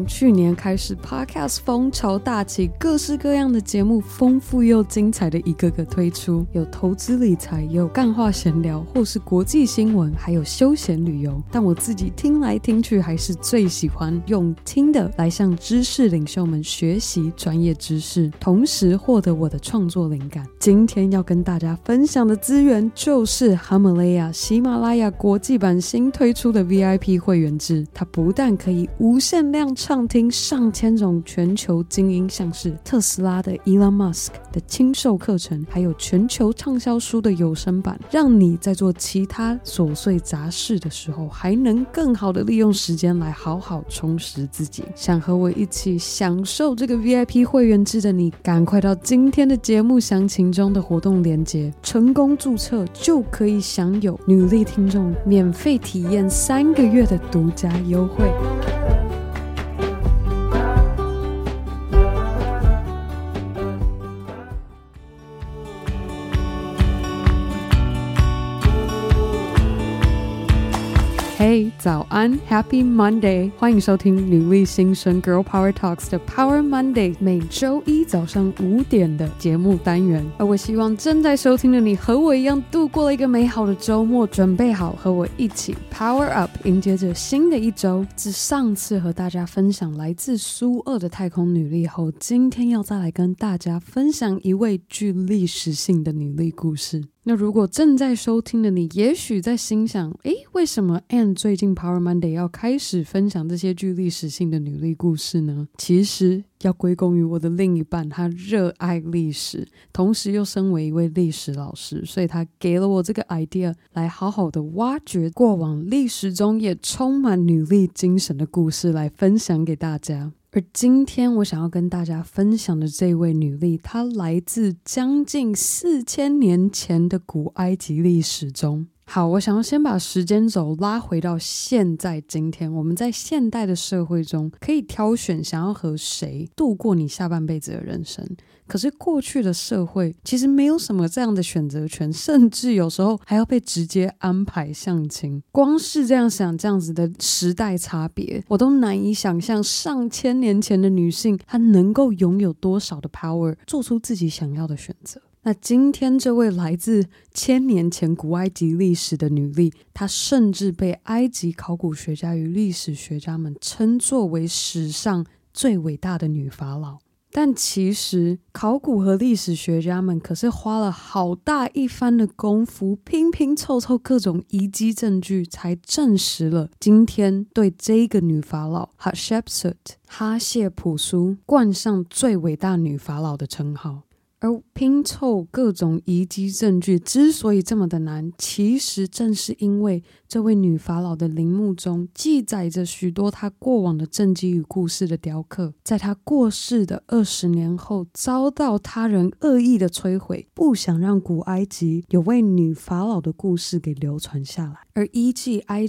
从去年开始，Podcast 风潮大起，各式各样的节目，丰富又精彩的一个个推出，有投资理财，有干话闲聊，或是国际新闻，还有休闲旅游。但我自己听来听去，还是最喜欢用听的来向知识领袖们学习专业知识，同时获得我的创作灵感。今天要跟大家分享的资源就是哈马雷亚喜马拉雅国际版新推出的 VIP 会员制，它不但可以无限量畅听上千种全球精英，像是特斯拉的 Elon Musk 的亲授课程，还有全球畅销书的有声版，让你在做其他琐碎杂事的时候，还能更好的利用时间来好好充实自己。想和我一起享受这个 VIP 会员制的你，赶快到今天的节目详情中的活动链接，成功注册就可以享有女力听众免费体验三个月的独家优惠。嘿，早安，Happy Monday！欢迎收听女力新生 Girl Power Talks 的 Power Monday，每周一早上五点的节目单元。而我希望正在收听的你和我一样度过了一个美好的周末，准备好和我一起 Power Up，迎接着新的一周。自上次和大家分享来自苏俄的太空女力后，今天要再来跟大家分享一位具历史性的女力故事。那如果正在收听的你，也许在心想：诶，为什么 Ann 最近 Power Monday 要开始分享这些具历史性的女力故事呢？其实要归功于我的另一半，他热爱历史，同时又身为一位历史老师，所以他给了我这个 idea，来好好的挖掘过往历史中也充满女力精神的故事，来分享给大家。而今天我想要跟大家分享的这位女力，她来自将近四千年前的古埃及历史中。好，我想要先把时间轴拉回到现在今天，我们在现代的社会中可以挑选想要和谁度过你下半辈子的人生。可是过去的社会其实没有什么这样的选择权，甚至有时候还要被直接安排相亲。光是这样想，这样子的时代差别，我都难以想象上千年前的女性她能够拥有多少的 power，做出自己想要的选择。那今天这位来自千年前古埃及历史的女力，她甚至被埃及考古学家与历史学家们称作为史上最伟大的女法老。但其实，考古和历史学家们可是花了好大一番的功夫，拼拼凑凑各种遗迹证据，才证实了今天对这个女法老 Hatshepsut 哈谢普苏冠上最伟大女法老的称号。而拼凑各种遗迹证据之所以这么的难，其实正是因为这位女法老的陵墓中记载着许多她过往的政绩与故事的雕刻，在她过世的二十年后遭到他人恶意的摧毁，不想让古埃及有位女法老的故事给流传下来。而依据埃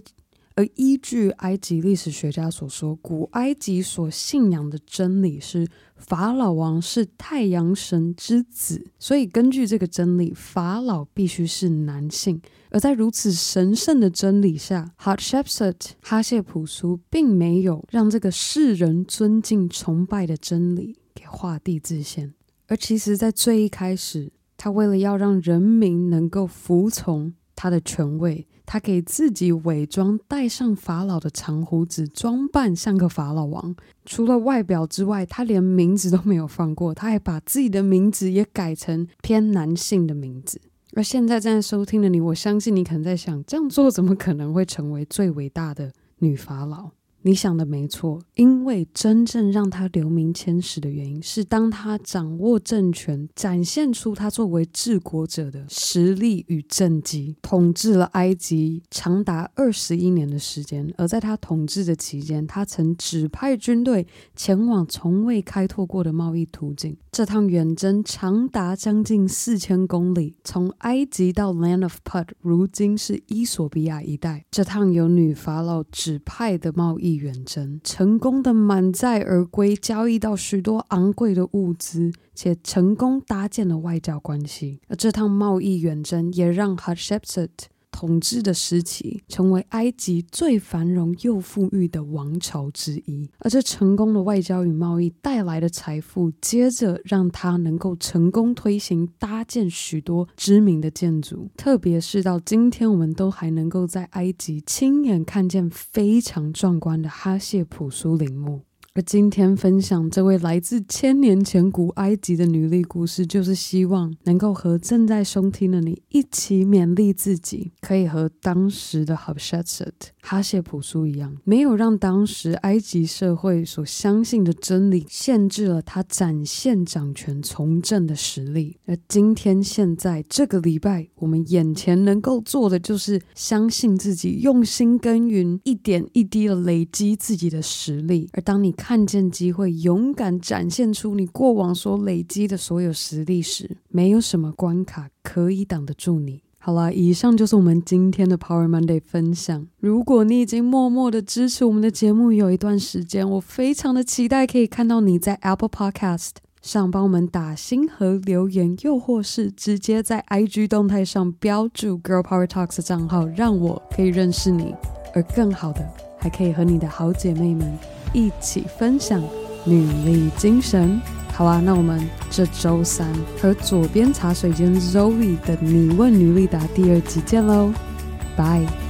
而依据埃及历史学家所说，古埃及所信仰的真理是。法老王是太阳神之子，所以根据这个真理，法老必须是男性。而在如此神圣的真理下，Hatshepsut 哈谢普苏并没有让这个世人尊敬崇拜的真理给画地自限。而其实，在最一开始，他为了要让人民能够服从他的权位。他给自己伪装，戴上法老的长胡子，装扮像个法老王。除了外表之外，他连名字都没有放过，他还把自己的名字也改成偏男性的名字。而现在正在收听的你，我相信你可能在想，这样做怎么可能会成为最伟大的女法老？你想的没错，因为真正让他留名千史的原因是，当他掌握政权，展现出他作为治国者的实力与政绩，统治了埃及长达二十一年的时间。而在他统治的期间，他曾指派军队前往从未开拓过的贸易途径。这趟远征长达将近四千公里，从埃及到 Land of Put，如今是伊索比亚一带。这趟由女法老指派的贸易。远征成功的满载而归，交易到许多昂贵的物资，且成功搭建了外交关系。而这趟贸易远征也让 Hatshepsut 统治的时期，成为埃及最繁荣又富裕的王朝之一。而这成功的外交与贸易带来的财富，接着让他能够成功推行搭建许多知名的建筑，特别是到今天，我们都还能够在埃及亲眼看见非常壮观的哈谢普苏陵墓。而今天分享这位来自千年前古埃及的女力故事，就是希望能够和正在收听的你一起勉励自己，可以和当时的 Hatshepsut 哈谢普苏一样，没有让当时埃及社会所相信的真理限制了他展现掌权从政的实力。而今天现在这个礼拜，我们眼前能够做的就是相信自己，用心耕耘，一点一滴的累积自己的实力。而当你看见机会，勇敢展现出你过往所累积的所有实力时，没有什么关卡可以挡得住你。好啦，以上就是我们今天的 Power Monday 分享。如果你已经默默的支持我们的节目有一段时间，我非常的期待可以看到你在 Apple Podcast 上帮我们打星和留言，又或是直接在 IG 动态上标注 Girl Power Talks 的账号，让我可以认识你。而更好的，还可以和你的好姐妹们。一起分享女力精神，好啊！那我们这周三和左边茶水间 Zoe 的“你问女力答”第二集见喽，拜。